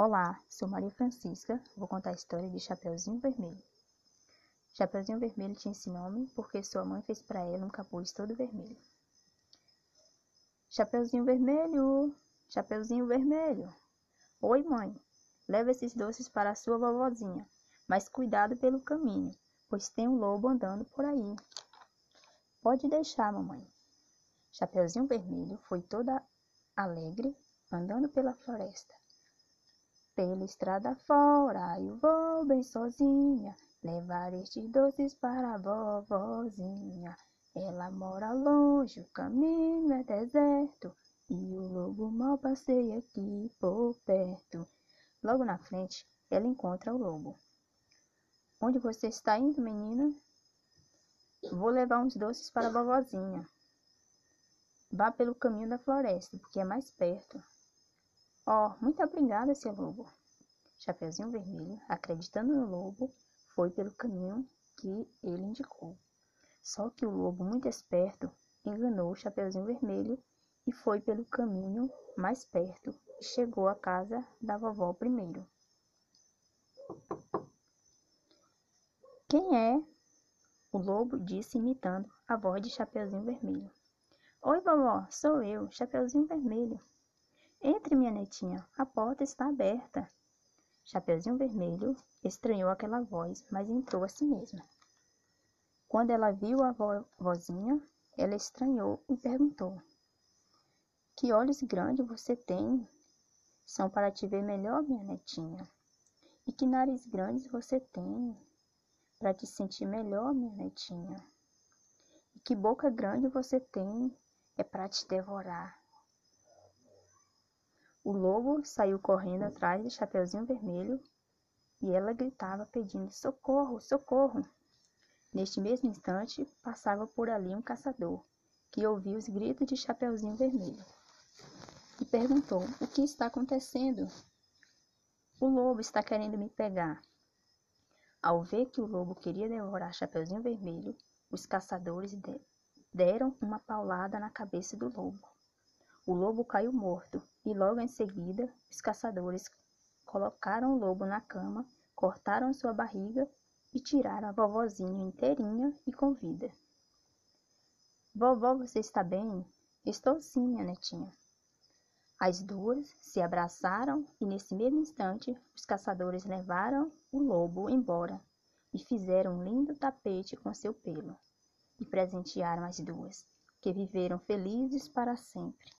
Olá, sou Maria Francisca. Vou contar a história de Chapeuzinho Vermelho. Chapeuzinho Vermelho tinha esse nome porque sua mãe fez para ela um capuz todo vermelho. Chapeuzinho Vermelho, Chapeuzinho Vermelho. Oi, mãe. Leva esses doces para a sua vovozinha, mas cuidado pelo caminho, pois tem um lobo andando por aí. Pode deixar, mamãe. Chapeuzinho Vermelho foi toda alegre andando pela floresta pela estrada fora eu vou bem sozinha levar estes doces para a vovozinha. Ela mora longe, o caminho é deserto e o lobo mal passeia aqui por perto. Logo na frente, ela encontra o lobo. Onde você está indo, menina? Vou levar uns doces para a vovozinha. Vá pelo caminho da floresta, porque é mais perto. Oh, muito obrigada, seu lobo. Chapeuzinho Vermelho, acreditando no lobo, foi pelo caminho que ele indicou. Só que o lobo, muito esperto, enganou o Chapeuzinho Vermelho e foi pelo caminho mais perto e chegou à casa da vovó primeiro. Quem é? O lobo disse imitando a voz de Chapeuzinho Vermelho. Oi, vovó, sou eu, Chapeuzinho Vermelho. Entre, minha netinha, a porta está aberta. Chapeuzinho Vermelho estranhou aquela voz, mas entrou a si mesma. Quando ela viu a vozinha, ela estranhou e perguntou: Que olhos grandes você tem? São para te ver melhor, minha netinha. E que nariz grandes você tem? Para te sentir melhor, minha netinha. E que boca grande você tem? É para te devorar. O lobo saiu correndo atrás de Chapeuzinho Vermelho e ela gritava pedindo socorro, socorro. Neste mesmo instante, passava por ali um caçador, que ouviu os gritos de Chapeuzinho Vermelho e perguntou: O que está acontecendo? O lobo está querendo me pegar. Ao ver que o lobo queria devorar Chapeuzinho Vermelho, os caçadores deram uma paulada na cabeça do lobo. O lobo caiu morto e logo em seguida os caçadores colocaram o lobo na cama, cortaram sua barriga e tiraram a vovozinha inteirinha e com vida. Vovó, você está bem? Estou sim, minha netinha. As duas se abraçaram e nesse mesmo instante os caçadores levaram o lobo embora e fizeram um lindo tapete com seu pelo e presentearam as duas, que viveram felizes para sempre.